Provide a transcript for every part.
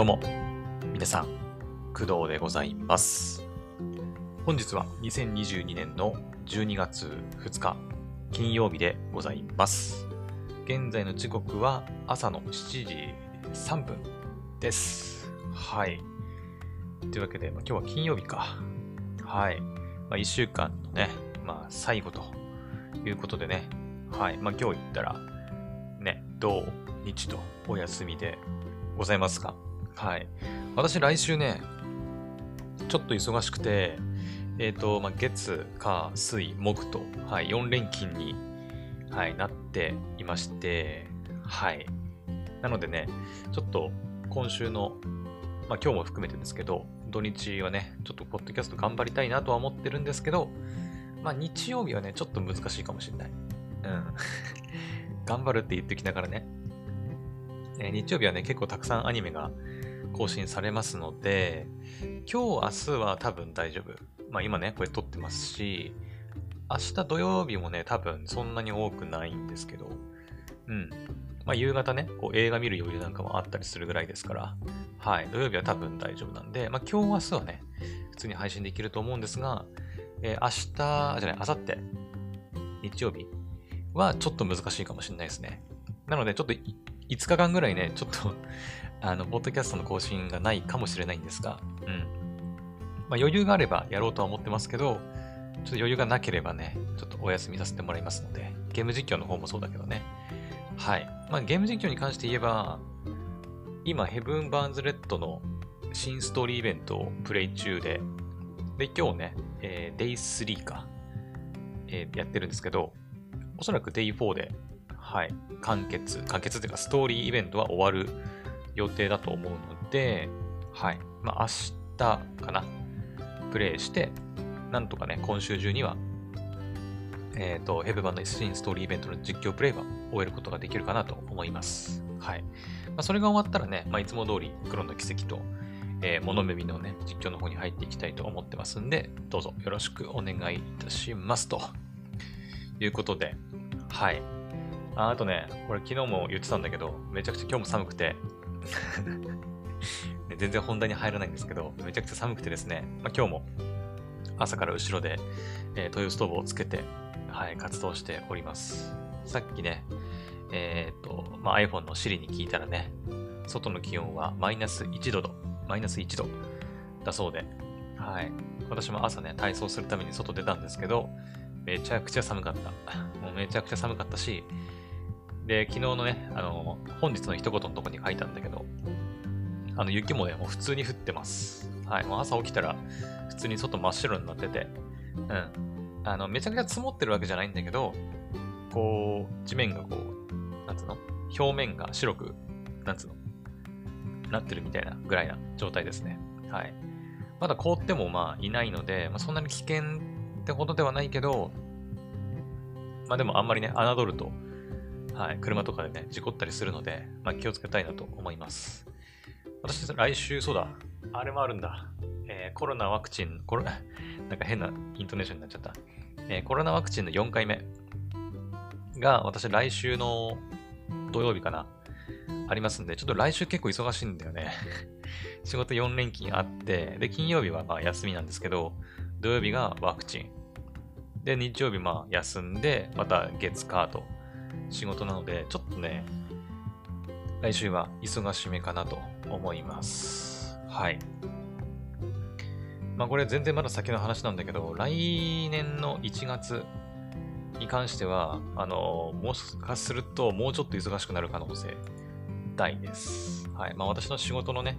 どうも、皆さん、工藤でございます。本日は2022年の12月2日、金曜日でございます。現在の時刻は朝の7時3分です。はい。というわけで、ま今日は金曜日か。はい。まあ、1週間のね、まあ、最後ということでね、はい。まあ、今日言ったら、ね、土日とお休みでございますが、はい。私、来週ね、ちょっと忙しくて、えっ、と、まあ、月、火、水、木と、はい、4連勤に、はい、なっていまして、はい。なのでね、ちょっと今週の、まあ、今日も含めてですけど、土日はね、ちょっとポッドキャスト頑張りたいなとは思ってるんですけど、まあ、日曜日はね、ちょっと難しいかもしれない。うん。頑張るって言ってきながらね、えー日曜日はね、結構たくさんアニメが更新されますので、今日、明日は多分大丈夫。まあ今ね、これ撮ってますし、明日土曜日もね、多分そんなに多くないんですけど、うん。まあ夕方ね、こう映画見る余裕なんかもあったりするぐらいですから、はい、土曜日は多分大丈夫なんで、まあ今日、明日はね、普通に配信できると思うんですが、えー明日、じゃない、明後日、日曜日はちょっと難しいかもしれないですね。なので、ちょっと5日間ぐらいね、ちょっとあの、ポッドキャストの更新がないかもしれないんですが、うん。まあ、余裕があればやろうとは思ってますけど、ちょっと余裕がなければね、ちょっとお休みさせてもらいますので、ゲーム実況の方もそうだけどね。はい。まあ、ゲーム実況に関して言えば、今、ヘブン・バーンズ・レッドの新ストーリーイベントをプレイ中で、で、今日ね、えー、デイ3か、えーやってるんですけど、おそらくデイ4で、はい、完結、完結っていうか、ストーリーイベントは終わる予定だと思うので、はい、まあ、明日かな、プレイして、なんとかね、今週中には、えっ、と、ヘブバンの新ストーリーイベントの実況プレイは終えることができるかなと思います。はい。まあ、それが終わったらね、まあ、いつも通り、黒の奇跡と、えー、モノメミのね、実況の方に入っていきたいと思ってますんで、どうぞよろしくお願いいたします。ということで、はい。ああとね、これ昨日も言ってたんだけど、めちゃくちゃ今日も寒くて、全然本題に入らないんですけど、めちゃくちゃ寒くてですね、まあ、今日も朝から後ろで、えー、灯油ストーブをつけて、はい、活動しております。さっきね、えっ、と、まあ、iPhone の Siri に聞いたらね、外の気温はマイナス1度と、マイナス1度だそうで、はい。私も朝ね、体操するために外出たんですけど、めちゃくちゃ寒かった。もうめちゃくちゃ寒かったし、で、昨日のね、あの、本日の一言のとこに書いたんだけど、あの、雪もね、もう普通に降ってます。はい。もう朝起きたら、普通に外真っ白になってて、うん。あの、めちゃくちゃ積もってるわけじゃないんだけど、こう、地面がこう、なんつうの？表面が白く、なんつうの？なってるみたいなぐらいな状態ですね。はい。まだ凍ってもまあいないので、まあ、そんなに危険ってほどではないけど、まあでもあんまりね、侮ると、はい、車とかでね、事故ったりするので、まあ気をつけたいなと思います。私、来週、そうだ、あれもあるんだ。えーコロナワクチン、コロナ、なんか変なイントネーションになっちゃった。えーコロナワクチンの4回目が、私来週の土曜日かな、ありますんで、ちょっと来週結構忙しいんだよね。仕事4連勤あって、で、金曜日はまあ休みなんですけど、土曜日がワクチン。で、日曜日まあ休んで、また月火と仕事なので、ちょっとね、来週は忙しめかなと思います。はい。まあこれ全然まだ先の話なんだけど、来年の1月に関しては、あの、もしかするともうちょっと忙しくなる可能性大です。はい。まあ私の仕事のね、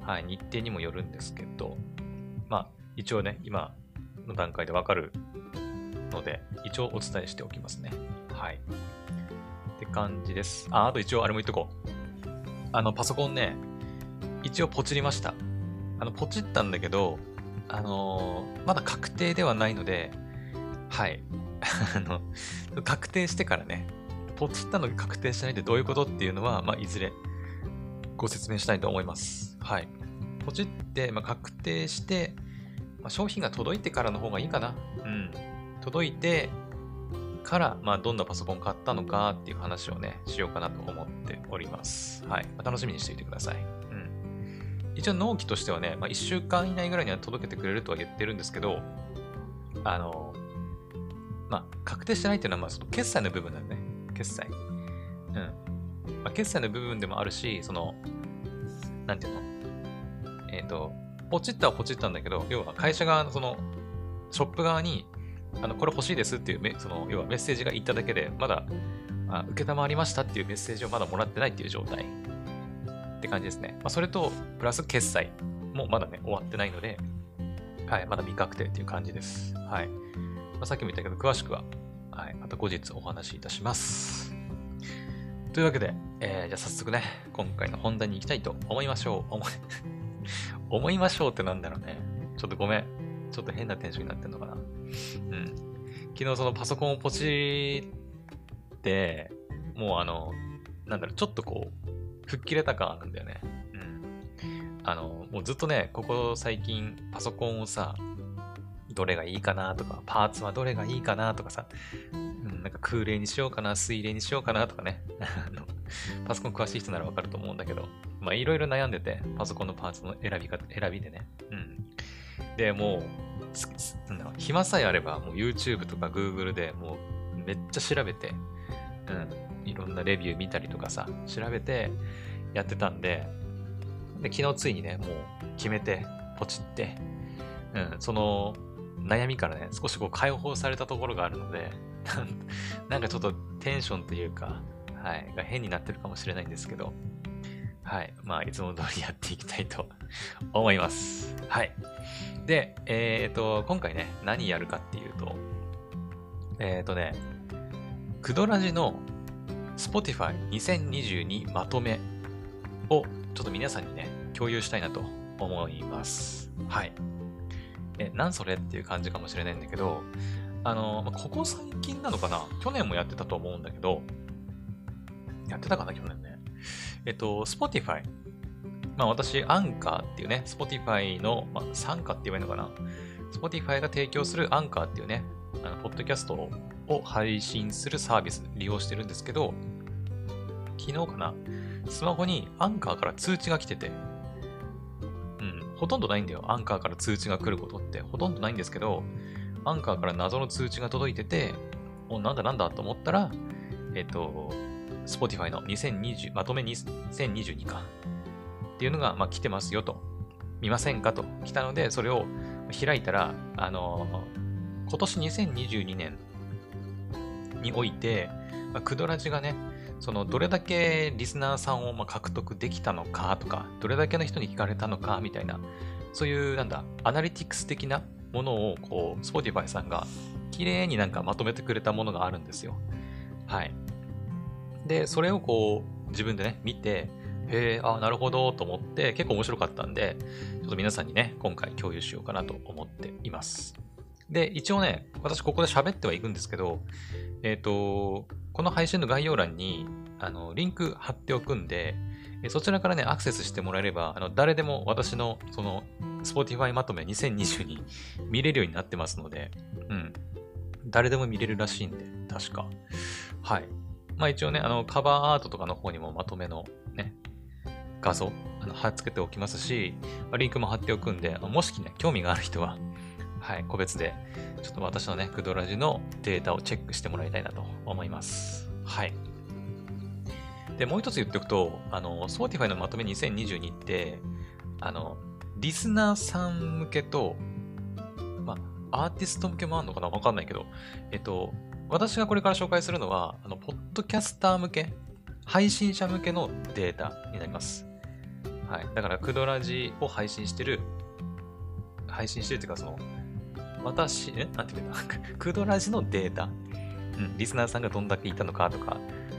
はい、日程にもよるんですけど、まあ一応ね、今の段階でわかるので、一応お伝えしておきますね。はい。って感じです。あ、あと一応あれも言っとこう。あの、パソコンね、一応ポチりました。あの、ポチったんだけど、あのーまだ確定ではないので、はい。あの、確定してからね、ポチったのが確定しないってどういうことっていうのは、まあ、いずれご説明したいと思います。はい。ポチって、まあ、確定して、まあ、商品が届いてからの方がいいかな。うん。届いてから、まあ、どんなパソコン買ったのかっていう話をね、しようかなと思っております。はい。まあ楽しみにしていてください。うん。一応納期としてはね、まあ、1週間以内ぐらいには届けてくれるとは言ってるんですけど、あの、まあ、確定してないっていうのは、まあ、その決済の部分だよね。決済。うん。まあ、決済の部分でもあるし、その、なんていうの？えっ、ー、と、ポチったはポチったんだけど、要は会社側のその、ショップ側に、あの、これ欲しいですっていう、その、要はメッセージが言っただけで、まだ、あ、受けたまわりましたっていうメッセージをまだもらってないっていう状態って感じですね。まあ、それと、プラス決済もまだね、終わってないので、はい、まだ未確定っていう感じです。はい。まあ、さっきも言ったけど、詳しくは、はい、また後日お話しいたします。というわけで、えー、じゃあ早速ね、今回の本題に行きたいと思いましょう。思い 思いましょうってなんだろうね。ちょっとごめん。ちょっと変なテンションになってんのかな。うん。昨日そのパソコンをポチって、もうあの、なんだろう、ちょっとこう、吹っ切れた感あるんだよね。うん。あの、もうずっとね、ここ最近パソコンをさ、どれがいいかなとか、パーツはどれがいいかなとかさ、うん、なんか空冷にしようかな、水冷にしようかなとかね。パソコン詳しい人ならわかると思うんだけど、まあいろいろ悩んでて、パソコンのパーツの選び方、選びでね。うん。で、もう、なん、暇さえあれば、もう YouTube とか Google でもうめっちゃ調べて、うん、いろんなレビュー見たりとかさ、調べてやってたんで、で、昨日ついにね、もう決めて、ポチって、うん、その悩みからね、少しこう解放されたところがあるので、なんかちょっとテンションというか、はい、が変になってるかもしれないんですけど、はい。まあ、いつも通りやっていきたいと 思います。はい。で、えっ、ー、と、今回ね、何やるかっていうと、えっ、ー、とね、クドラジの Spotify 2022まとめをちょっと皆さんにね、共有したいなと思います。はい。え、なんそれっていう感じかもしれないんだけど、あの、まここ最近なのかな？去年もやってたと思うんだけど、やってたかな去年ね。えっと、Spotify。まあ私、アンカーっていうね、Spotify の、まあ、参加って言えばいいのかな。Spotify が提供するアンカーっていうね、あの、ポッドキャストを配信するサービス利用してるんですけど、昨日かな、スマホにアンカーから通知が来てて、うん、ほとんどないんだよ。アンカーから通知が来ることってほとんどないんですけど、アンカーから謎の通知が届いてて、お、なんだなんだと思ったら、えっと、Spotify の2020、まとめ2022か。っていうのが、まあ、来てますよと。見ませんかと来たので、それを開いたら、あのー、今年2022年において、まあ、クドラジがね、そのどれだけリスナーさんをま獲得できたのかとか、どれだけの人に聞かれたのかみたいな、そういうなんだ、アナリティクス的なものを、こう、Spotify さんが綺麗になんかまとめてくれたものがあるんですよ。はい。で、それをこう、自分でね、見て、へえ、あ、なるほど、と思って、結構面白かったんで、ちょっと皆さんにね、今回共有しようかなと思っています。で、一応ね、私ここで喋ってはいくんですけど、えっ、ー、と、この配信の概要欄に、あの、リンク貼っておくんで、そちらからね、アクセスしてもらえれば、あの、誰でも私の、その、Spotify まとめ2020に見れるようになってますので、うん。誰でも見れるらしいんで、確か。はい。まあ一応ね、あの、カバーアートとかの方にもまとめのね、画像、あの貼っ付けておきますし、リンクも貼っておくんで、もしね、興味がある人は、はい、個別で、ちょっと私のね、クドラジのデータをチェックしてもらいたいなと思います。はい。で、もう一つ言っておくと、あの、Spotify のまとめ2022って、あの、リスナーさん向けと、まあ、アーティスト向けもあるのかなわかんないけど、えっと、私がこれから紹介するのは、あの、ポッドキャスター向け、配信者向けのデータになります。はい。だから、クドラジを配信してる、配信してるっていうか、その、私、え？なんて言うんだ？クドラジのデータ。うん、リスナーさんがどんだけいたのかとか、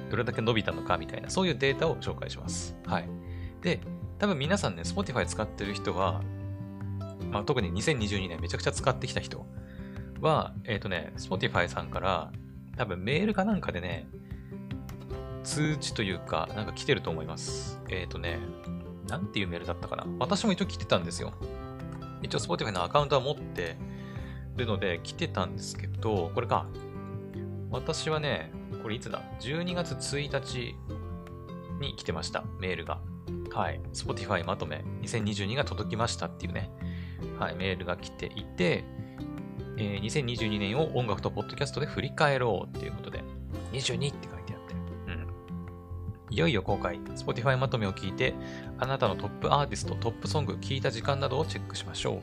どれだけ伸びたのかみたいな、そういうデータを紹介します。はい。で、多分皆さんね、Spotify 使ってる人は、まあ、特に2022年めちゃくちゃ使ってきた人は、えっ、ー、とね、Spotify さんから多分メールかなんかでね、通知というか、なんか来てると思います。えっ、ー、とね、なんていうメールだったかな。私も一応来てたんですよ。一応 Spotify のアカウントは持ってるので来てたんですけど、これか。私はね、これいつだ ?12 月1日に来てました。メールが。はい、Spotify まとめ2022が届きましたっていうね、はい、メールが来ていて、えー、2022年を音楽とポッドキャストで振り返ろうっていうことで、22って書いてあって、うん。いよいよ公開、Spotify まとめを聞いて、あなたのトップアーティスト、トップソング、聞いた時間などをチェックしましょ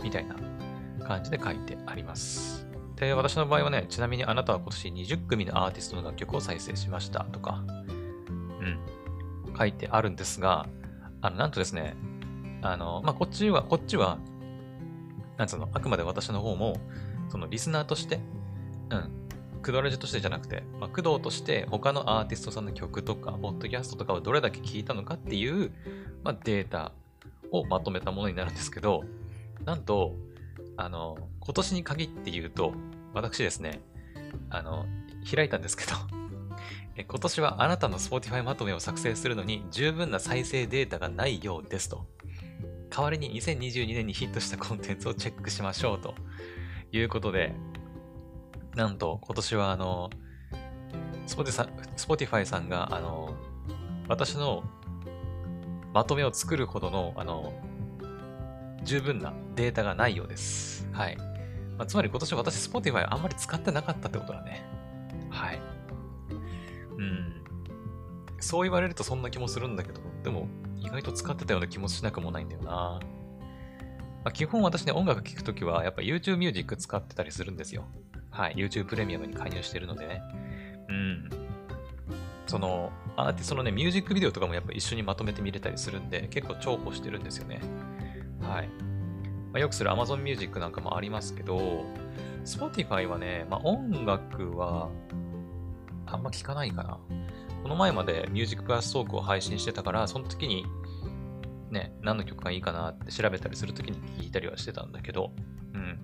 う。みたいな感じで書いてあります。で、私の場合はね、ちなみにあなたは今年20組のアーティストの楽曲を再生しましたとか、うん、書いてあるんですが、あの、なんとですね、あの、まあ、こっちは、こっちは、なんつうの、あくまで私の方も、そのリスナーとして、うん、クドラジとしてじゃなくて、まあ、クドとして他のアーティストさんの曲とか、ポッドキャストとかをどれだけ聞いたのかっていう、まあ、データをまとめたものになるんですけど、なんと、あの、今年に限って言うと、私ですね、あの、開いたんですけど今年はあなたの Spotify まとめを作成するのに十分な再生データがないようですと。代わりに2022年にヒットしたコンテンツをチェックしましょうということで、なんと今年はあの、Spotify さんがあの、私のまとめを作るほどのあの、十分なデータがないようです。はい。まあ、つまり今年私 Spotify あんまり使ってなかったってことだね。はい。うん。そう言われるとそんな気もするんだけど、でも意外と使ってたような気もしなくもないんだよな。まあ、基本私ね、音楽聴くときはやっぱ YouTube Music 使ってたりするんですよ。はい。YouTube プレミアムに加入してるのでね。うん。その、アーティストのね、ミュージックビデオとかもやっぱ一緒にまとめて見れたりするんで、結構重宝してるんですよね。はい。まあ、よくする Amazon Music なんかもありますけど、Spotify はね、まあ、音楽はあんま聞かないかな。この前までミュージックプラストークを配信してたから、その時にね、何の曲がいいかなって調べたりするときに聞いたりはしてたんだけど、うん。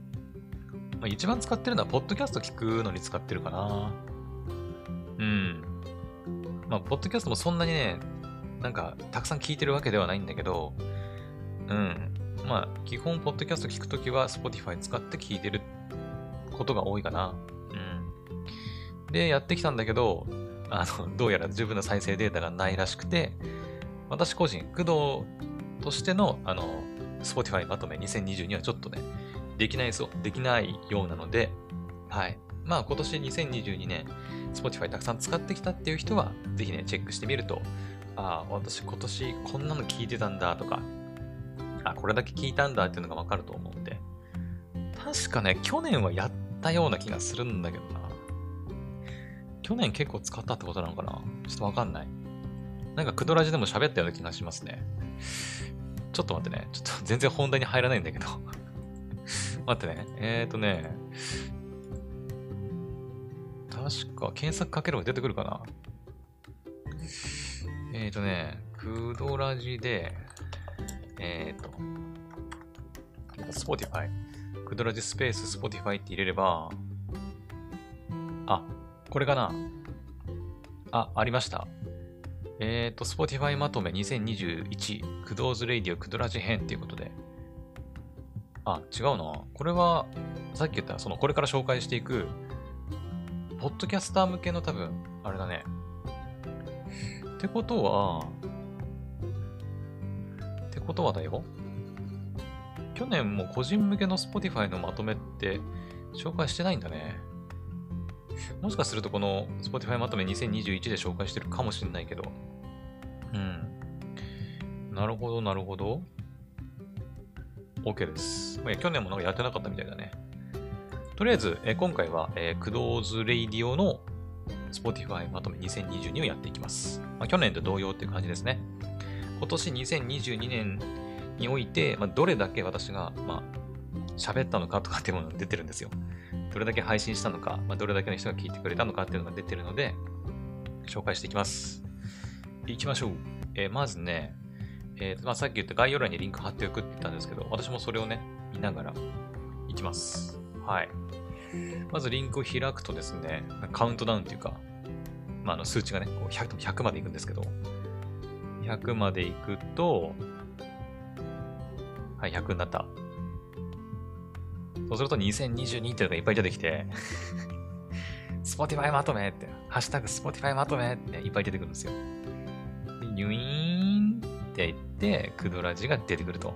まあ、一番使ってるのは、ポッドキャスト聞くのに使ってるかな。うん。まあ、ポッドキャストもそんなにね、なんか、たくさん聞いてるわけではないんだけど、うん。まあ、基本、ポッドキャスト聞くときは、Spotify 使って聞いてることが多いかな。うん。で、やってきたんだけど、あの、どうやら十分な再生データがないらしくて、私個人、工藤としての、あの、Spotify まとめ2022はちょっとね、できないそう、できないようなので、はい。まあ今年2022年、Spotify たくさん使ってきたっていう人は、ぜひね、チェックしてみると、ああ、私今年こんなの聞いてたんだとか、あ、これだけ聞いたんだっていうのがわかると思うんで、確かね、去年はやったような気がするんだけどな。去年結構使ったってことなのかな？ちょっとわかんない。なんかクドラジでも喋ったような気がしますね。ちょっと待ってね。ちょっと全然本題に入らないんだけど 待ってね。えーとね。確か検索かければ出てくるかな？えーとね。クドラジで、えーと、 Spotify。クドラジスペース Spotify って入れれば、あ、これかな？あ、ありました。えっ、ー、と、Spotify まとめ2021、クドーズレイディオクドラジ編っていうことで。あ、違うな。これは、さっき言った、その、これから紹介していく、ポッドキャスター向けの多分、あれだね。ってことは、ってことはだよ。去年も個人向けの Spotify のまとめって紹介してないんだね。もしかするとこの Spotify まとめ2021で紹介してるかもしれないけど。うん。なるほど、なるほど。OK です。まあ、去年もなんかやってなかったみたいだね。とりあえず、え今回は、えー、クドーズレイディオの Spotify まとめ2022をやっていきます。まあ、去年と同様っていう感じですね。今年2022年において、まあ、どれだけ私が、まあ、喋ったのかとかっていうものが出てるんですよ。どれだけ配信したのか、まあ、どれだけの人が聞いてくれたのかっていうのが出てるので、紹介していきます。いきましょう。えー、まずね、えーまあ、さっき言った概要欄にリンク貼っておくって言ったんですけど、私もそれをね、見ながらいきます。はい。まずリンクを開くとですね、カウントダウンっていうか、まあ、あの数値がね、こう 100, 100までいくんですけど、100までいくと、はい、100になった。そうすると2022っていうのがいっぱい出てきて Spotify まとめって、ハッシュタグ Spotify まとめっていっぱい出てくるんですよ。で、ニュイーンっていって、クドラジが出てくると。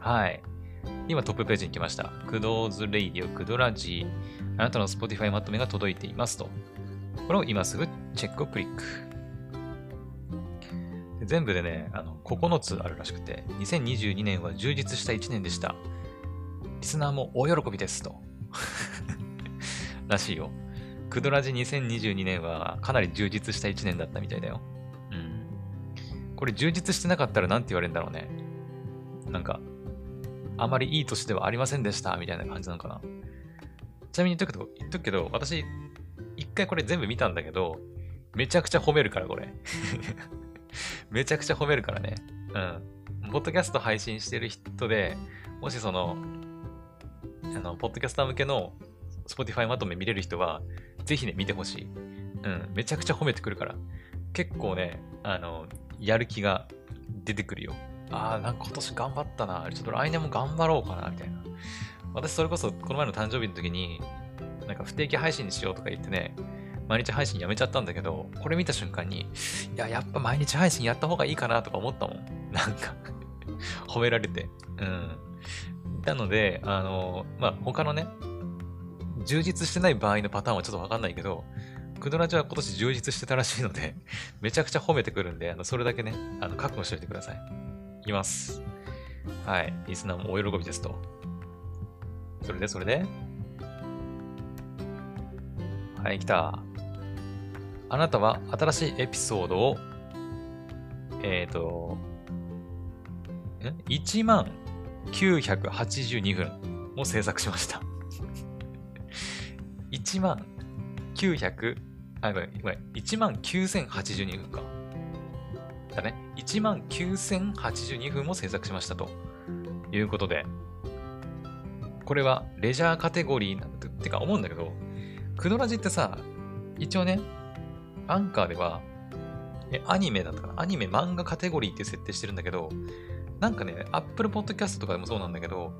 はい。今トップページに来ました。クドーズレイディオ、クドラジあなたの Spotify まとめが届いていますと。これを今すぐチェックをクリック。全部でね、あの、9つあるらしくて、2022年は充実した1年でした。リスナーも大喜びですと。らしいよ。クドラジ2022年はかなり充実した1年だったみたいだよ。うん。これ充実してなかったら何て言われるんだろうね。なんか、あまりいい年ではありませんでした、みたいな感じなのかな。ちなみに言っとくと、言っとくけど、私、一回これ全部見たんだけど、めちゃくちゃ褒めるから、これ。めちゃくちゃ褒めるからね。うん。ポッドキャスト配信してる人で、もしその、あの、ポッドキャスター向けの Spotify まとめ見れる人は、ぜひね、見てほしい。うん。めちゃくちゃ褒めてくるから。結構ね、あの、やる気が出てくるよ。ああ、なんか今年頑張ったな。ちょっと来年も頑張ろうかな、みたいな。私、それこそ、この前の誕生日の時に、なんか不定期配信にしようとか言ってね、毎日配信やめちゃったんだけど、これ見た瞬間に、いや、やっぱ毎日配信やった方がいいかなとか思ったもん。なんか 褒められて。うん。なので、あの、まあ、他のね、充実してない場合のパターンはちょっとわかんないけど、クドラジは今年充実してたらしいので、めちゃくちゃ褒めてくるんで、あのそれだけね、あの覚悟しておいてください。いきます。はい。リスナーもお喜びですと。それで、それではい、来た。あなたは新しいエピソードを、えっ、ー、と、1万982分を制作しました。1万900、あ、ごめん、ごめん、1万9082分か。だね。1万9082分も制作しましたということで、これはレジャーカテゴリーなんて、てか思うんだけど、クドラジってさ、一応ね、アンカーでは、え、アニメだったかな？アニメ漫画カテゴリーって設定してるんだけど、なんかね、Apple Podcast とかでもそうなんだけど、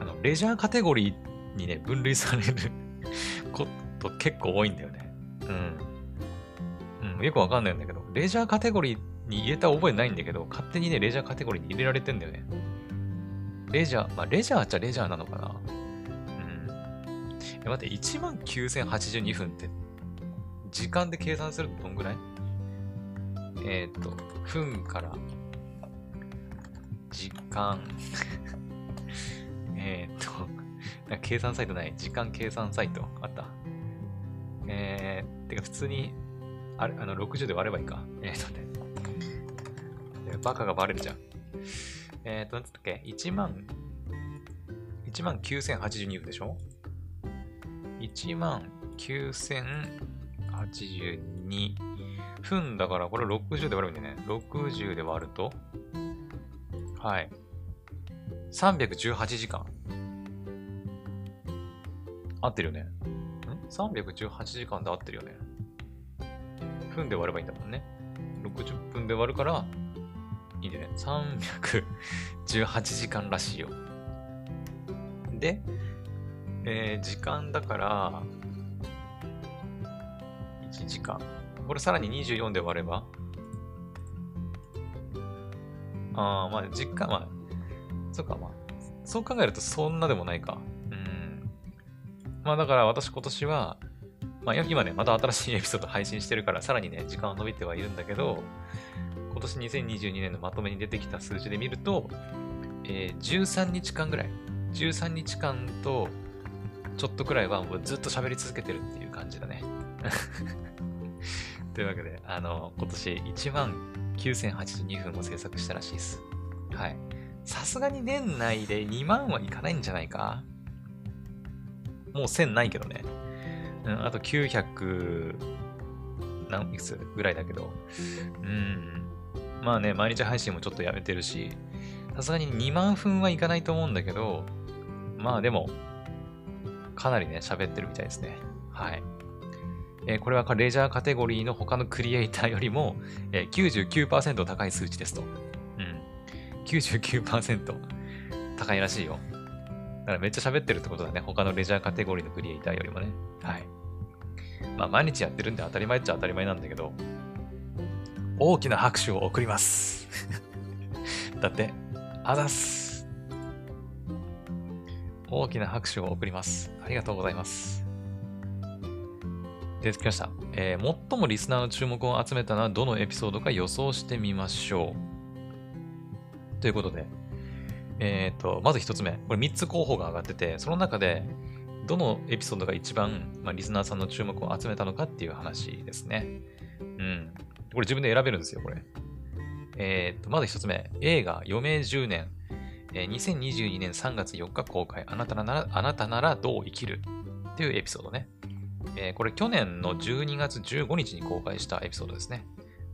あの、レジャーカテゴリーにね、分類される こと結構多いんだよね。うん。うん、よくわかんないんだけど、レジャーカテゴリーに入れた覚えないんだけど、勝手にね、レジャーカテゴリーに入れられてんだよね。レジャー、まあ、レジャーっちゃレジャーなのかな。うん。え、待って、19,082分って、時間で計算するとどんぐらい？えっ、ー、と、分から、間 えっと、計算サイトない。時間計算サイトあった。えー、てか普通に、あれ、あの、60で割ればいいか。えー、とね。バカがバレるじゃん。えっ、ー、と、なんつったっけ ?1 万、1万9082分でしょ ?1 万9082分だから、これ60で割ればいいんだよね。60で割ると、はい。318時間。合ってるよね。ん ?318 時間で合ってるよね。分で割ればいいんだもんね。60分で割るから、いいんだよね。318時間らしいよ。で、えー、時間だから、1時間。これさらに24で割ればああ、まあ、実家、まあ、そっか、まあ、そう考えるとそんなでもないか。うんまあだから私今年は、まあ今ね、また新しいエピソード配信してるから、さらにね、時間は伸びてはいるんだけど、今年2022年のまとめに出てきた数字で見ると、えー、13日間ぐらい、13日間とちょっとくらいはもうずっと喋り続けてるっていう感じだね。というわけで、あの、今年1万9082分を制作したらしいです。はい。さすがに年内で2万はいかないんじゃないか？もう1000ないけどね。うん、あと900何いくつぐらいだけど。うん。まあね、毎日配信もちょっとやめてるし、さすがに2万分はいかないと思うんだけど、まあでも、かなりね、喋ってるみたいですね。はい。えー、これはレジャーカテゴリーの他のクリエイターよりも、えー、99%高い数値ですと。99%高いらしいよ。だからめっちゃ喋ってるってことだね。他のレジャーカテゴリーのクリエイターよりもね。はい。まあ毎日やってるんで当たり前っちゃ当たり前なんだけど、大きな拍手を送ります。だって、あざす。大きな拍手を送ります。ありがとうございます。で、きました。えー、最もリスナーの注目を集めたのはどのエピソードか予想してみましょう。ということで、えっ、ー、と、まず一つ目。これ3つ候補が上がってて、その中で、どのエピソードが一番、まあ、リスナーさんの注目を集めたのかっていう話ですね。うん。これ自分で選べるんですよ、これ。えっ、ー、と、まず一つ目。映画、余命10年。えー、2022年3月4日公開。あなたなら、あなたならどう生きる？っていうエピソードね。えー、これ去年の12月15日に公開したエピソードですね。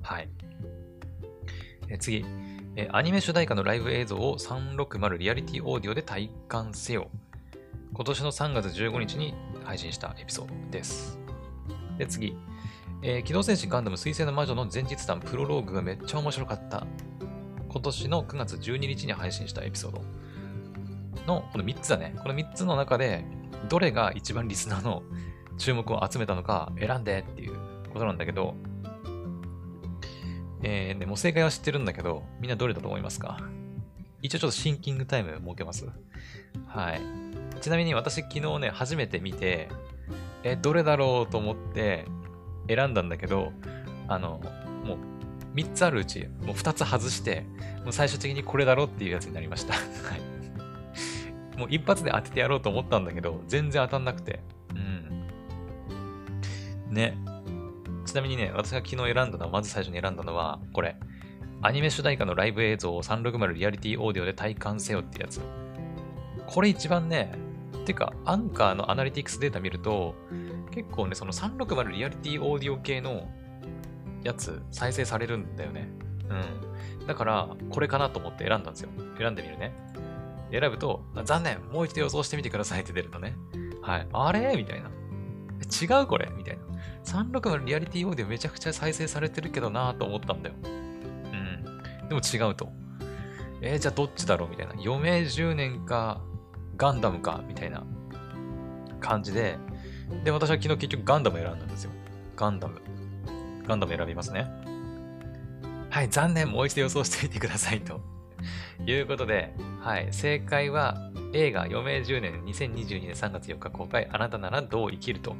はい。えー、次、え、アニメ主題歌のライブ映像を360リアリティオーディオで体感せよ。今年の3月15日に配信したエピソードです。で、次。えー、機動戦士ガンダム水星の魔女の前日談プロローグがめっちゃ面白かった。今年の9月12日に配信したエピソードの、この3つだね。この3つの中で、どれが一番リスナーの注目を集めたのか選んでっていうことなんだけど、えー、でも正解は知ってるんだけど、みんなどれだと思いますか？一応ちょっとシンキングタイム設けます。はい。ちなみに私昨日ね、初めて見て、え、どれだろうと思って選んだんだけど、あの、もう3つあるうち、もう2つ外して、もう最終的にこれだろうっていうやつになりました。はい。もう一発で当ててやろうと思ったんだけど、全然当たんなくて。うん。ね。ちなみにね、私が昨日選んだのは、まず最初に選んだのは、これ。アニメ主題歌のライブ映像を360リアリティオーディオで体感せよってやつ。これ一番ね、てか、アンカーのアナリティクスデータ見ると、結構ね、その360リアリティオーディオ系のやつ再生されるんだよね。うん。だから、これかなと思って選んだんですよ。選んでみるね。選ぶと、残念もう一度予想してみてくださいって出るのね。はい。あれ？みたいな。違うこれ？みたいな。360リアリティオーディオめちゃくちゃ再生されてるけどなと思ったんだよ。うん。でも違うと。えー、じゃあどっちだろうみたいな。余命10年か、ガンダムか、みたいな感じで、で、私は昨日結局ガンダム選んだんですよ。ガンダム。ガンダム選びますね。はい、残念、もう一度予想してみてくださいと。いうことで、はい、正解は映画余命10年2022年3月4日公開、あなたならどう生きると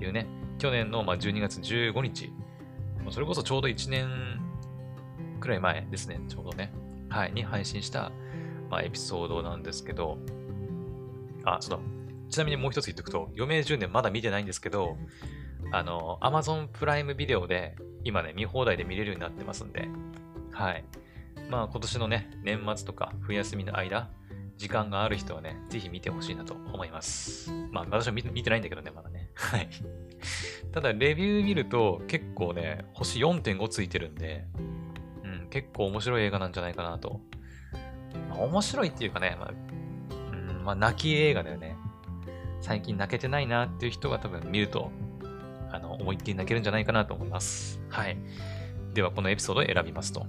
いうね、去年のま12月15日、それこそちょうど1年くらい前ですね、ちょうどね、はい、に配信した、まあ、エピソードなんですけど、あ、そうだ。ちなみにもう一つ言っとくと、余命10年まだ見てないんですけど、あの、Amazon プライムビデオで今ね、見放題で見れるようになってますんで、はい。まあ今年のね、年末とか冬休みの間、時間がある人はね、ぜひ見てほしいなと思います。まあ私は見てないんだけどね、まだね。はい。ただ、レビュー見ると結構ね、星4.5ついてるんで、うん、結構面白い映画なんじゃないかなと。まあ、面白いっていうかね、まあ、まあ、泣き映画だよね。最近泣けてないなっていう人が多分見ると、あの、思いっきり泣けるんじゃないかなと思います。はい。では、このエピソードを選びますと。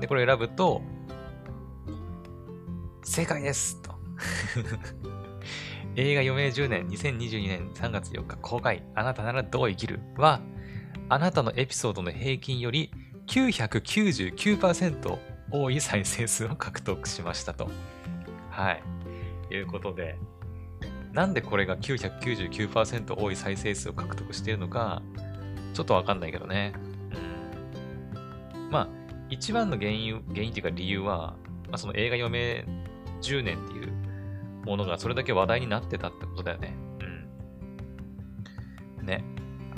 で、これ選ぶと、正解ですと。映画余命10年2022年3月4日公開あなたならどう生きる？はあなたのエピソードの平均より999%多い再生数を獲得しましたと。はい。いうことで、なんでこれが999%多い再生数を獲得しているのか、ちょっとわかんないけどね。うん。まあ、一番の原因、原因っていうか理由は、まあ、その映画余命10年っていうものがそれだけ話題になってたってことだよね。うん。ね。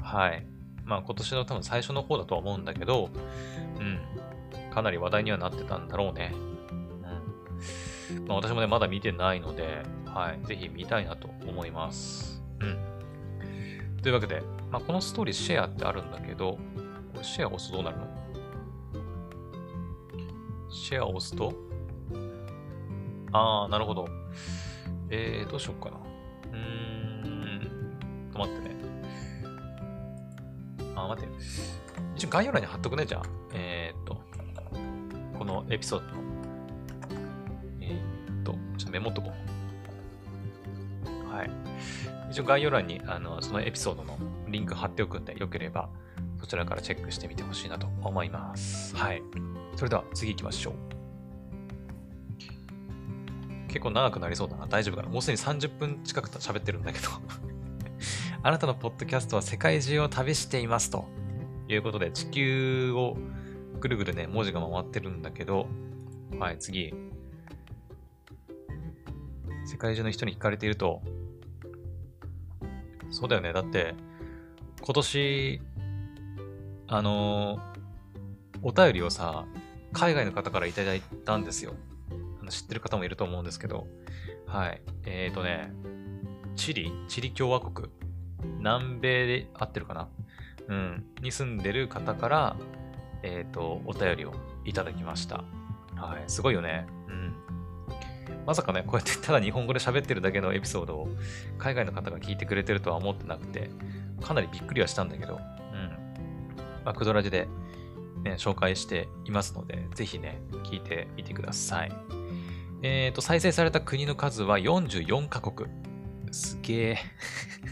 はい。まあ今年の多分最初の方だとは思うんだけど、うん。かなり話題にはなってたんだろうね。うんまあ、私もね、まだ見てないので、はい、ぜひ見たいなと思います。うん。というわけで、まあ、このストーリーシェアってあるんだけど、これシェア押すとどうなるの？シェア押すとああ、なるほど。えー、どうしよっかな。うーん、と待ってね。あ、待って。一応概要欄に貼っとくね、じゃあ。えー、っと、このエピソードのメモっとこう。はい。一応概要欄にあのそのエピソードのリンク貼っておくんで、よければこちらからチェックしてみてほしいなと思います。はい。それでは次行きましょう。結構長くなりそうだな。大丈夫かなもうすでに30分近く喋ってるんだけど あなたのポッドキャストは世界中を旅していますということで、地球をぐるぐるね、文字が回ってるんだけど、はい、次。世界中の人に聞かれていると、そうだよね。だって、今年、あのー、お便りをさ、海外の方からいただいたんですよ。知ってる方もいると思うんですけど、はい。えっ、ー、とね、チリ？チリ共和国？南米で合ってるかな？うん。に住んでる方から、えっ、ー、と、お便りをいただきました。はい。すごいよね。うん。まさかね、こうやってただ日本語で喋ってるだけのエピソードを海外の方が聞いてくれてるとは思ってなくて、かなりびっくりはしたんだけど、うん。まあ、クドラジで、ね、紹介していますので、ぜひね、聞いてみてください。えっ、ー、と、再生された国の数は44カ国。すげえ。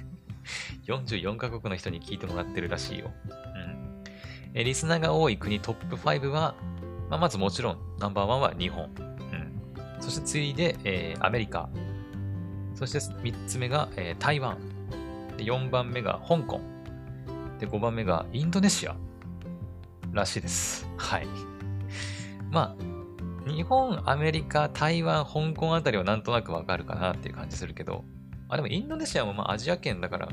44カ国の人に聞いてもらってるらしいよ。うん。えリスナーが多い国トップ5は、まあ、まずもちろんナンバーワンは日本。うんそして次いで、えー、アメリカ。そして3つ目が、えー、台湾。で4番目が香港。で、5番目がインドネシアらしいです。はい。まあ、日本、アメリカ、台湾、香港あたりはなんとなくわかるかなっていう感じするけど、あ、でもインドネシアもまあアジア圏だから、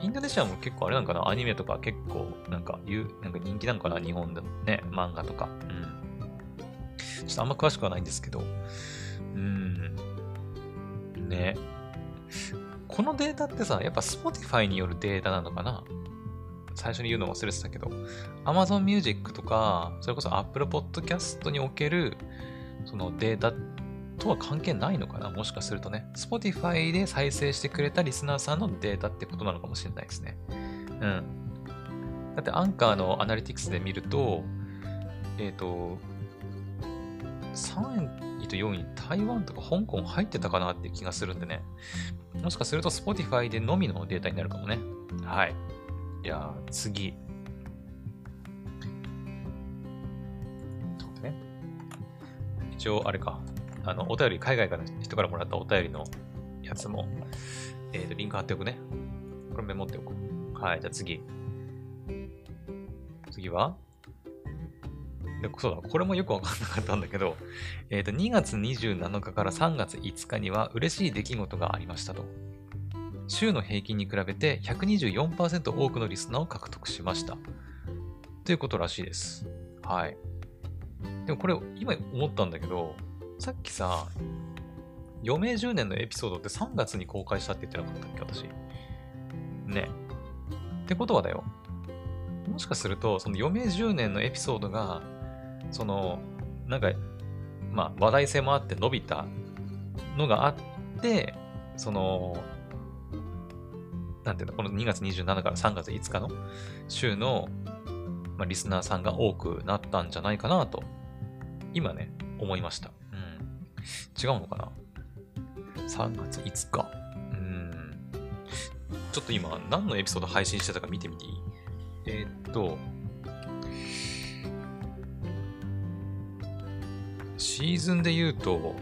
インドネシアも結構あれなんかな？アニメとか結構なんか言う、なんか人気なのかな？日本でもね、漫画とか。うん。ちょっとあんま詳しくはないんですけど、うん。ね。このデータってさ、やっぱ Spotify によるデータなのかな？最初に言うの忘れてたけど、Amazon Music とか、それこそ Apple Podcast における、そのデータとは関係ないのかな？もしかするとね。Spotify で再生してくれたリスナーさんのデータってことなのかもしれないですね。うん。だって、アンカーのアナリティクスで見ると、えっ、ー、と、3位と4位台湾とか香港入ってたかなって気がするんでね。もしかすると Spotify でのみのデータになるかもね。はい。いや、次。ね、一応、あれか。あの、お便り、海外から人からもらったお便りのやつも、えっ、ー、と、リンク貼っておくね。これメモっておこう。はい、じゃあ次。次は？で、そうだ、これもよくわかんなかったんだけど、えっ、ー、と、2月27日から3月5日には嬉しい出来事がありましたと。週の平均に比べて124%多くのリスナーを獲得しました。ということらしいです。はい。でもこれ、今思ったんだけど、さっきさ、余命10年のエピソードって3月に公開したって言ってなかったっけ、私。ね。ってことはだよ。もしかすると、その余命10年のエピソードがその、なんか、まあ、話題性もあって伸びたのがあって、その、なんていうの、この2月27から3月5日の週の、まあ、リスナーさんが多くなったんじゃないかなと、今ね、思いました。うん。違うのかな ?3 月5日。うん。ちょっと今、何のエピソード配信してたか見てみていい？えー、っと、シーズンで言うと、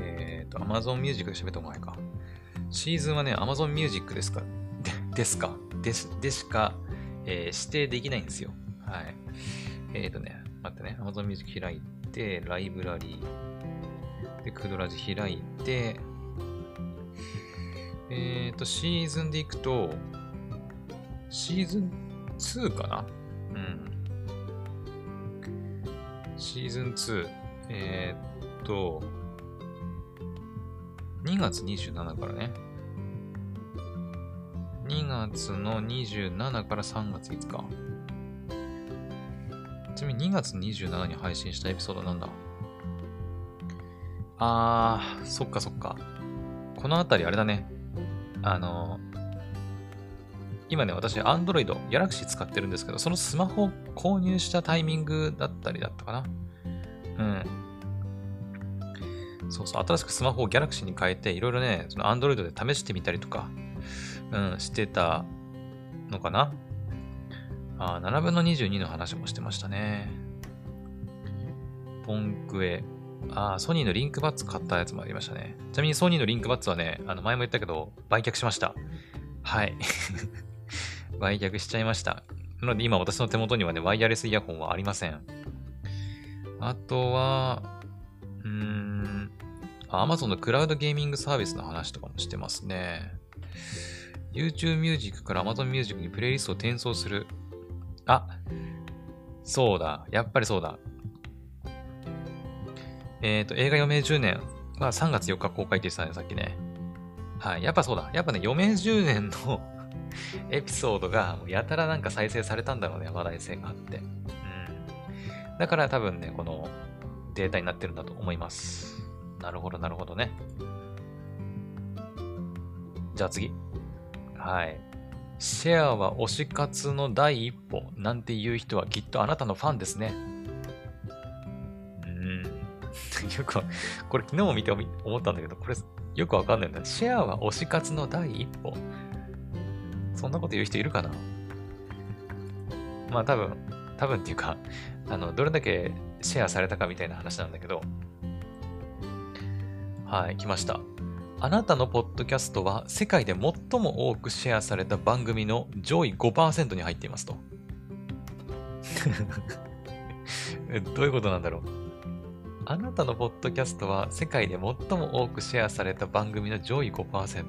えっ、と、Amazon Music で喋った方がいいか。シーズンはね、Amazon Music ですか、でですか？ででしか、えー、指定できないんですよ。はい。えっ、ー、とね、待ってね、Amazon Music 開いて、ライブラリー、で、クドラジ開いて、えっ、ー、と、シーズンでいくと、シーズン2かな？うん。シーズン2、えー、っと、2月27からね。2月の27から3月5日。ちなみに2月27に配信したエピソードなんだ？あー、そっかそっか。このあたりあれだね。あの、今ね、私、Android、Galaxy 使ってるんですけど、そのスマホを購入したタイミングだったりだったかな。うん。そうそう、新しくスマホを Galaxy に変えて、いろいろね、その Android で試してみたりとか、うん、してたのかなあ7分の22の話もしてましたね。ポンクエ。ああ、ソニーのリンクバッツ買ったやつもありましたね。ちなみにソニーのリンクバッツはね、あの前も言ったけど、売却しました。はい。売却しちゃいました。なので今私の手元にはね、ワイヤレスイヤホンはありません。あとは、うーん、Amazon のクラウドゲーミングサービスの話とかもしてますね。YouTube Music から Amazon Music にプレイリストを転送する。あ、そうだ。やっぱりそうだ。えっ、ー、と、映画余命10年は3月4日公開って言ってたね、さっきね。はい。やっぱそうだ。やっぱね、余命10年の エピソードがやたらなんか再生されたんだろうね、話題性があって。うん。だから多分ね、このデータになってるんだと思います。なるほど、なるほどね。じゃあ次。はい。シェアは推し活の第一歩なんていう人はきっとあなたのファンですね。うん。よく、これ昨日も見て思ったんだけど、これよくわかんないんだ。シェアは推し活の第一歩。そんなこと言う人いるかな？まあ多分、多分っていうか、あの、どれだけシェアされたかみたいな話なんだけど、はい、来ました。あなたのポッドキャストは世界で最も多くシェアされた番組の上位5%に入っていますと。どういうことなんだろうあなたのポッドキャストは世界で最も多くシェアされた番組の上位5%。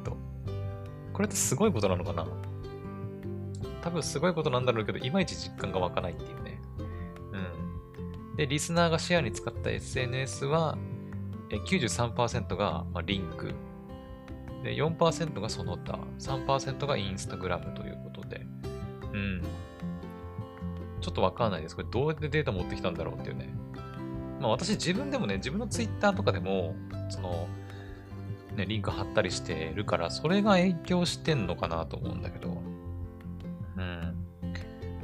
これってすごいことなのかな多分すごいことなんだろうけど、いまいち実感が湧かないっていうね。うん。で、リスナーがシェアに使った SNS は、93%が、リンク。で、4%がその他、3%がインスタグラムということで。うん。ちょっとわかんないです。これどうやってデータ持ってきたんだろうっていうね。まあ私自分でもね、自分のツイッターとかでも、その、ね、リンク貼ったりしてるから、それが影響してんのかなと思うんだけど。うん。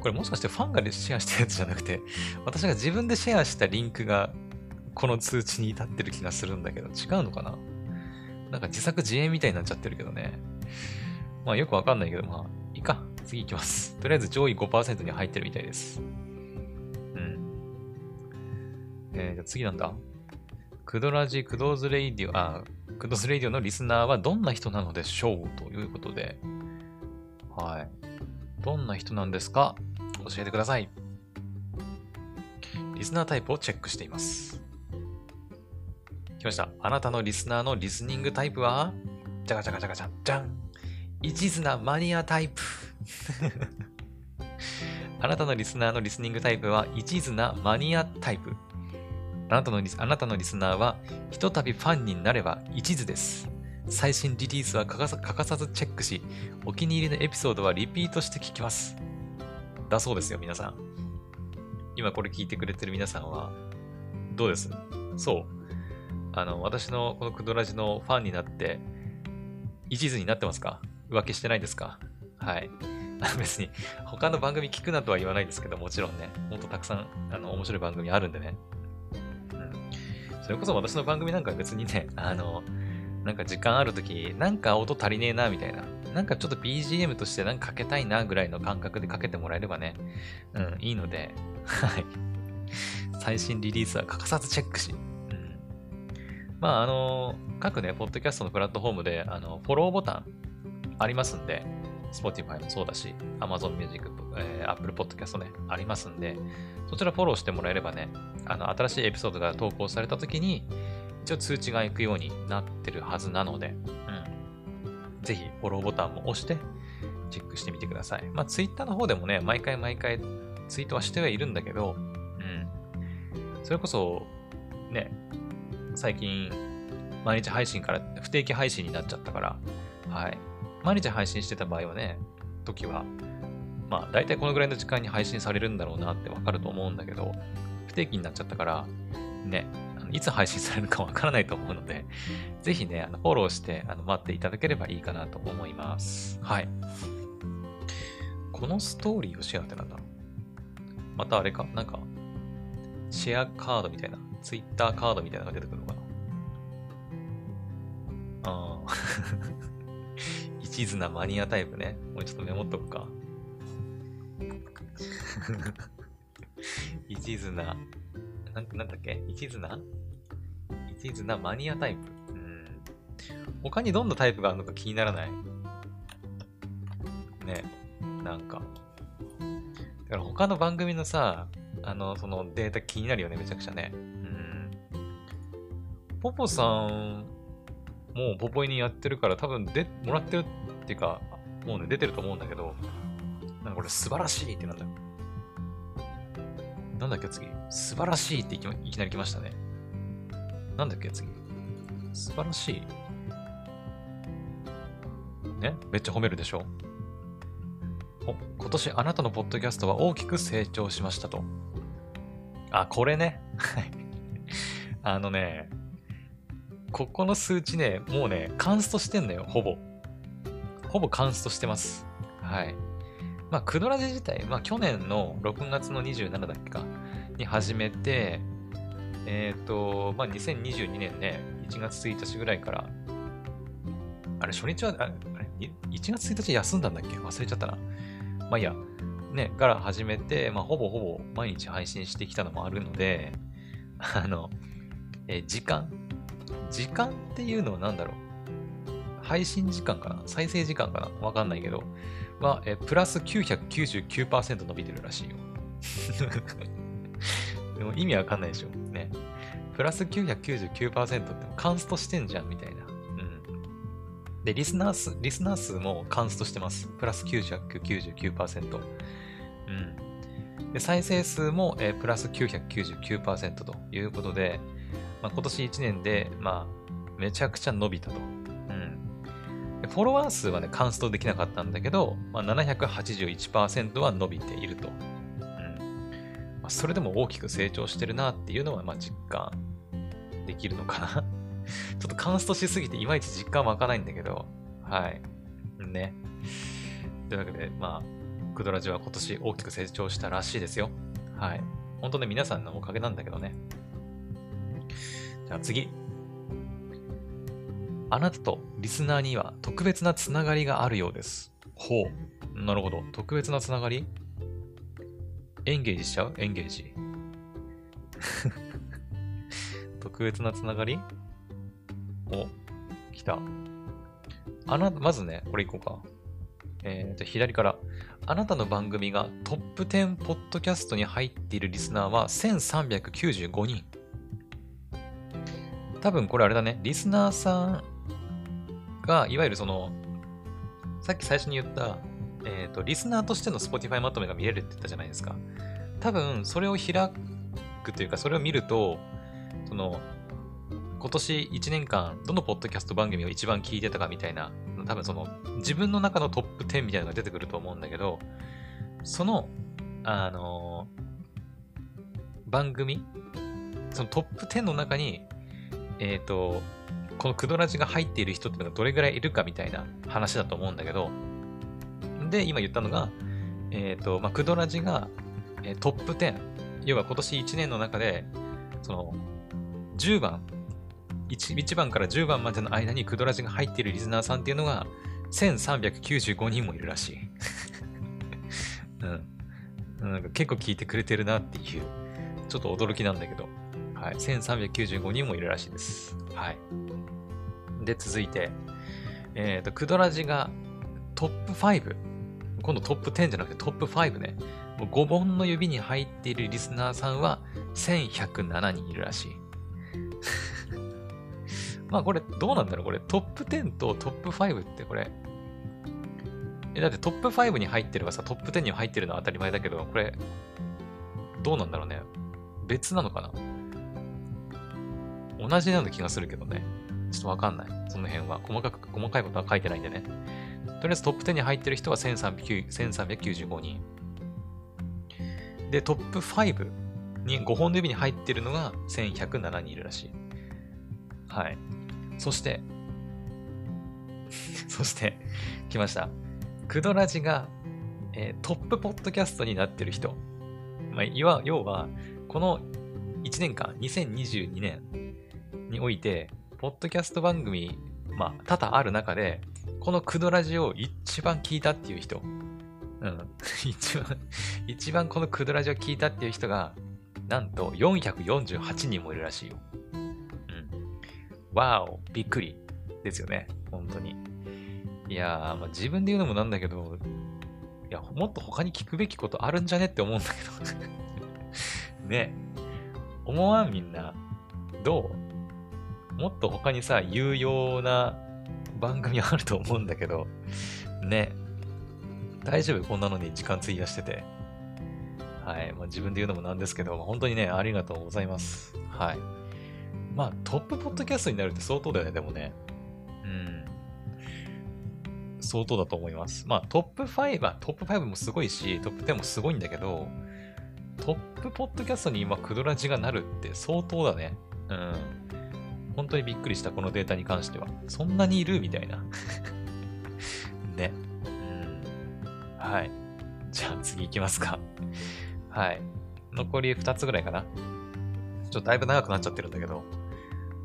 これもしかしてファンがシェアしたやつじゃなくて、私が自分でシェアしたリンクがこの通知に至ってる気がするんだけど、違うのかな？なんか自作自演みたいになっちゃってるけどね。まあよくわかんないけど、まあ、いいか。次行きます。とりあえず上位5%に入ってるみたいです。うん。えー、じゃ次なんだクドラジ、クドーズレイディオ、あ、クドーズレイディオのリスナーはどんな人なのでしょう？ということで。はい。どんな人なんですか？教えてください。リスナータイプをチェックしています。来ました。あなたのリスナーのリスニングタイプは？じゃがじゃがじゃがじゃん。じゃん。一途なマニアタイプ。あなたのリスナーのリスニングタイプは？一途なマニアタイプ。あなたのリスあなたのリスナーは？ひとたびファンになれば？一途です。最新リリースは欠かさずチェックし、お気に入りのエピソードはリピートして聞きます。だそうですよ、皆さん。今これ聞いてくれてる皆さんは、どうです？そう。あの、私のこのクドラジのファンになって、一途になってますか？浮気してないですか？はい。別に、他の番組聞くなとは言わないですけど、もちろんね、もっとたくさん、あの、面白い番組あるんでね。うん。それこそ私の番組なんか別にね、あの、なんか時間あるとき、なんか音足りねえな、みたいな。なんかちょっと BGM としてなんかかけたいな、ぐらいの感覚でかけてもらえればね、うん、いいので、はい。最新リリースは欠かさずチェックし、まあ、あの、各ね、ポッドキャストのプラットフォームで、あの、フォローボタンありますんで、Spotify もそうだし、Amazon Music、えー、Apple Podcast ね、ありますんで、そちらフォローしてもらえればね、あの、新しいエピソードが投稿された時に、一応通知が行くようになってるはずなので、うん。ぜひ、フォローボタンも押して、チェックしてみてください。まあ、Twitter の方でもね、毎回毎回ツイートはしてはいるんだけど、うん。それこそ、ね、最近、毎日配信から不定期配信になっちゃったから、はい。毎日配信してた場合はね、時は、まあ、大体このぐらいの時間に配信されるんだろうなってわかると思うんだけど、不定期になっちゃったから、ね、いつ配信されるかわからないと思うので、ぜひね、あのフォローしてあの待っていただければいいかなと思います。はい。このストーリーをシェアってなんだまたあれか？なんか、シェアカードみたいな、ツイッターカードみたいなのが出てくるのかな？ああ。一途なマニアタイプね。もうちょっとメモっとくか。一途な、なんなんだっけ？一途な？一途なマニアタイプ。うん。他にどんなタイプがあるのか気にならない？ね。なんか。だから他の番組のさ、あの、そのデータ気になるよね、めちゃくちゃね。ポポさん、もうポポイにやってるから多分で、もらってるっていうか、もうね、出てると思うんだけど、なんかこれ素晴らしいってなんだ。なんだっけ次。素晴らしいっていきいきなり来ましたね。なんだっけ次。素晴らしい。ね？めっちゃ褒めるでしょ？お、今年あなたのポッドキャストは大きく成長しましたと。あ、これね。はい。あのね、ここの数値ね、もうね、カンストしてんのよ、ほぼ。ほぼカンストしてます。はい。まあ、クドラジ自体、まあ、去年の6月の27だっけか、に始めて、えっ、ー、と、まあ、2022年ね、1月1日ぐらいから、あれ、初日は、あれ、1月1日休んだんだっけ？忘れちゃったな。まあいいや、ね、から始めて、まあ、ほぼほぼ毎日配信してきたのもあるので、あの、え時間時間っていうのは何だろう？配信時間かな？再生時間かな？わかんないけど、は、えプラス999%伸びてるらしいよ。でも意味わかんないでしょ。ね。プラス999%ってカンストしてんじゃんみたいな。うん。で、リスナー数、リスナー数もカンストしてます。プラス999%。うん。で、再生数も、えー、プラス999%ということで、まあ、今年1年で、まあ、めちゃくちゃ伸びたと。うんフォロワー数はね、カンストできなかったんだけど、まあ、781%は伸びていると。うんまあ、それでも大きく成長してるなっていうのは、まあ、実感できるのかな ちょっとカンストしすぎていまいち実感湧かないんだけど、はい。ね。というわけで、まあ、クドラジは今年大きく成長したらしいですよ。はい。本当ね、皆さんのおかげなんだけどね。じゃあ次。あなたとリスナーには特別なつながりがあるようです。ほう。なるほど。特別なつながり？エンゲージしちゃう？エンゲージ。特別なつながり？お、来た。あな、まずね、これいこうか。えー、じゃ左から。あなたの番組がトップ10ポッドキャストに入っているリスナーは1395人。多分これあれだね。リスナーさんが、いわゆるその、さっき最初に言った、えっ、ー、と、リスナーとしての Spotify まとめが見れるって言ったじゃないですか。多分、それを開くというか、それを見ると、その、今年1年間、どのポッドキャスト番組を一番聞いてたかみたいな、多分その、自分の中のトップ10みたいなのが出てくると思うんだけど、その、あのー、番組、そのトップ10の中に、えっ、ー、と、このクドラジが入っている人っていうのがどれぐらいいるかみたいな話だと思うんだけど、で、今言ったのが、えっ、ー、と、まあ、クドラジが、え、トップ10、要は今年1年の中で、その、10番1、1番から10番までの間にクドラジが入っているリスナーさんっていうのが、1395人もいるらしい。うん。なんか結構聞いてくれてるなっていう、ちょっと驚きなんだけど、はい。1395人もいるらしいです。はい。で、続いて、えっ、ー、と、クドラジがトップ5。今度トップ10じゃなくてトップ5ね。もう5本の指に入っているリスナーさんは1107人いるらしい。まあこれどうなんだろう？これトップ10とトップ5ってこれ。え、だってトップ5に入ってるがさ、トップ10に入ってるのは当たり前だけど、これ、どうなんだろうね。別なのかな？同じような気がするけどね。ちょっとわかんない。その辺は。細かく、細かいことは書いてないんでね。とりあえずトップ10に入ってる人は1395人。で、トップ5に5本の指に入ってるのが1107人いるらしい。はい。そして、そして、来ました。クドラジが、えー、トップポッドキャストになってる人。まあ、要は、この1年間、2022年において、ポッドキャスト番組、まあ、多々ある中で、このクドラジを一番聞いたっていう人。うん。一番、一番このクドラジを聞いたっていう人が、なんと448人もいるらしいよ。うん。わお、びっくり。ですよね。本当に。いやー、まあ、自分で言うのもなんだけど、いや、もっと他に聞くべきことあるんじゃねって思うんだけど ね。思わんみんな。どう？もっと他にさ、有用な番組あると思うんだけど、ね。大丈夫？こんなのに時間費やしてて。はい。まあ、自分で言うのもなんですけど、本当にね、ありがとうございます。はい。まあ、トップポッドキャストになるって相当だよね、でもね。うん。相当だと思います。まあ、トップ5、まあ、トップ5もすごいし、トップ10もすごいんだけど、トップポッドキャストに今、クドラジがなるって相当だね。うん。本当にびっくりした、このデータに関しては。そんなにいるみたいな。ね。うん。はい。じゃあ次行きますか。はい。残り2つぐらいかな。ちょっとだいぶ長くなっちゃってるんだけど。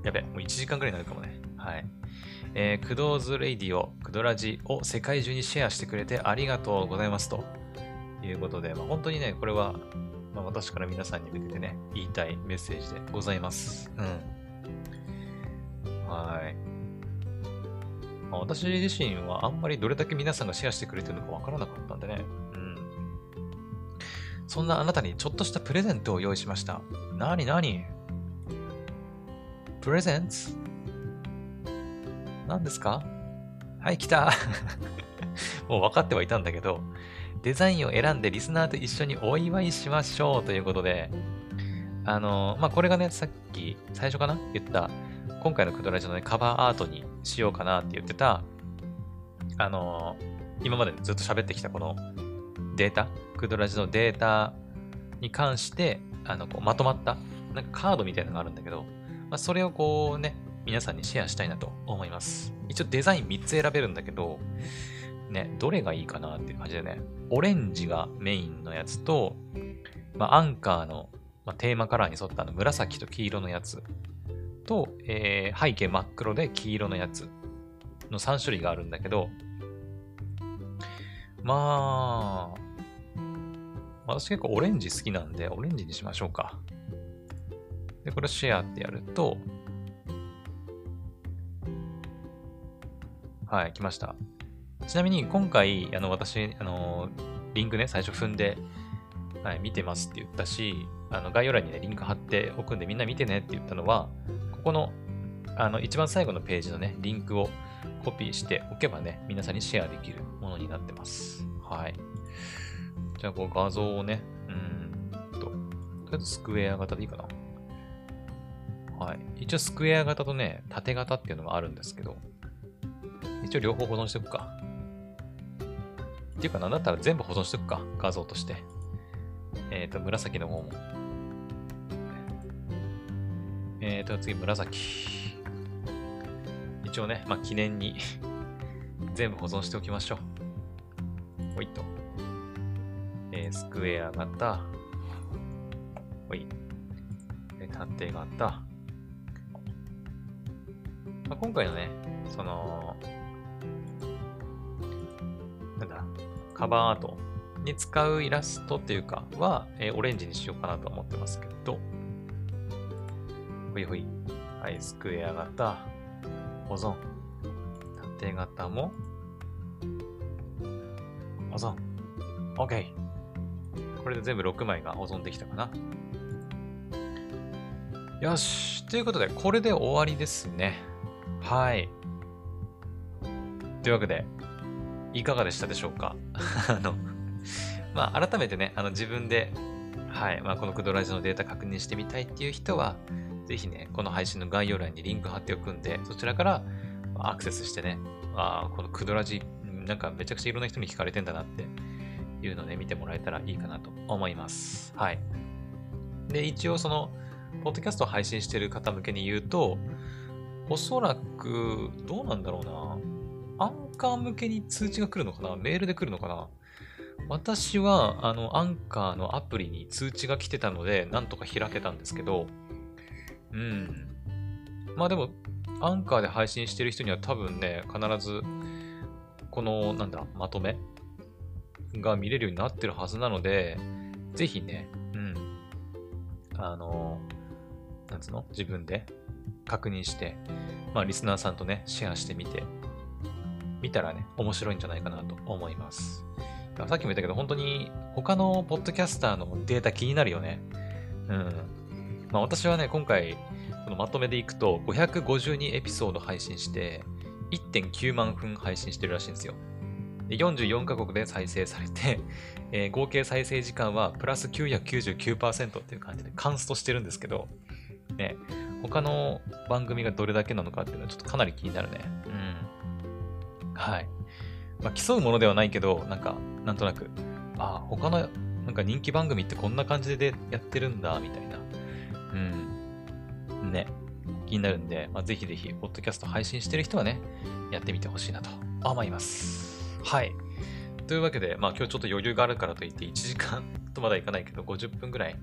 やべ、もう1時間ぐらいになるかもね。はい。えー、クドーズレイディオ、クドラジを世界中にシェアしてくれてありがとうございますということで、まあ、本当にね、これは、まあ、私から皆さんに向けてね、言いたいメッセージでございます。うん。はい。ま、私自身はあんまりどれだけ皆さんがシェアしてくれてるのかわからなかったんでね。うん。そんなあなたにちょっとしたプレゼントを用意しました。なになに？プレゼンツ何ですか？はい、来た もう分かってはいたんだけど、デザインを選んでリスナーと一緒にお祝いしましょうということで、あのまあ、これがね、さっき最初かな？言った、今回のクドラジのね、カバーアートにしようかなって言ってた、あの今までずっと喋ってきたこのデータ、クドラジのデータに関して、あのこうまとまった、なんかカードみたいなのがあるんだけど、まあ、それをこうね、皆さんにシェアしたいなと思います。一応デザイン3つ選べるんだけど、ね、どれがいいかなっていう感じでね、オレンジがメインのやつと、まあ、アンカーの、まあ、テーマカラーに沿ったの紫と黄色のやつと、えー、背景真っ黒で黄色のやつの3種類があるんだけど、まあ、私結構オレンジ好きなんで、オレンジにしましょうか。で、これシェアってやると、はい、来ました。ちなみに今回、あの、私、あの、リンクね、最初踏んで、はい、見てますって言ったし、あの、概要欄にね、リンク貼っておくんでみんな見てねって言ったのは、ここの、あの、一番最後のページのね、リンクをコピーしておけばね、皆さんにシェアできるものになってます。はい。じゃあ、こう画像をね、うんと、とりあえずスクエア型でいいかな。はい。一応スクエア型とね、縦型っていうのがあるんですけど、一応両方保存しておくか。っていうかなんだったら全部保存しておくか。画像として。えっ、ー、と、紫の方も。え、ー、と、次、紫。一応ね、まあ、記念に 全部保存しておきましょう。ほいと。えー、スクエア型。ほい。縦型。まあ、今回のね、その、カバーアートに使うイラストっていうかは、えー、オレンジにしようかなと思ってますけど、ほいほい。はい、スクエア型、保存。縦型も、保存。OK。これで全部6枚が保存できたかな。よし。ということで、これで終わりですね。はい。というわけで、いかがでしたでしょうか？あの、まあ、改めてね、あの自分で、はい、まあ、このクドラジのデータ確認してみたいっていう人は、ぜひね、この配信の概要欄にリンク貼っておくんで、そちらからアクセスしてね、あこのクドラジ、なんかめちゃくちゃいろんな人に聞かれてんだなっていうのをね、見てもらえたらいいかなと思います。はい。で、一応その、ポッドキャストを配信してる方向けに言うと、おそらく、どうなんだろうな。アンカー向けに通知が来るのかなメールで来るのかな私は、あの、アンカーのアプリに通知が来てたので、なんとか開けたんですけど、うん。まあでも、アンカーで配信してる人には多分ね、必ず、この、なんだ、まとめが見れるようになってるはずなので、ぜひね、うん。あの、なんつうの？自分で確認して、まあ、リスナーさんとね、シェアしてみて、見たらね、面白いんじゃないかなと思います。さっきも言ったけど、本当に他のポッドキャスターのデータ気になるよね。うん。まあ私はね、今回、このまとめでいくと、552エピソード配信して、1.9万分配信してるらしいんですよ。で44カ国で再生されて、えー、合計再生時間はプラス999%っていう感じでカンストしてるんですけど、ね、他の番組がどれだけなのかっていうのはちょっとかなり気になるね。うん。はい。まあ、競うものではないけど、なんか、なんとなく、ああ、他の、なんか人気番組ってこんな感じでやってるんだ、みたいな。うん。ね。気になるんで、まあ、ぜひぜひ、ポッドキャスト配信してる人はね、やってみてほしいなと思います。はい。というわけで、まあ今日ちょっと余裕があるからといって1時間とまだいかないけど50分ぐらい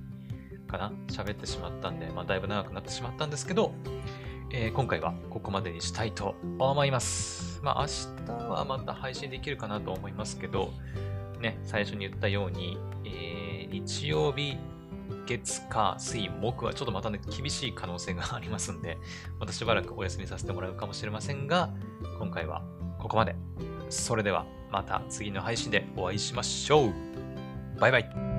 かな喋ってしまったんで、まあだいぶ長くなってしまったんですけど、えー、今回はここまでにしたいと思います。まあ明日はまた配信できるかなと思いますけど、ね、最初に言ったように、えー、日曜日、月、火、水、木はちょっとまたね、厳しい可能性がありますんで、またしばらくお休みさせてもらうかもしれませんが、今回はここまで。それではまた次の配信でお会いしましょう。バイバイ。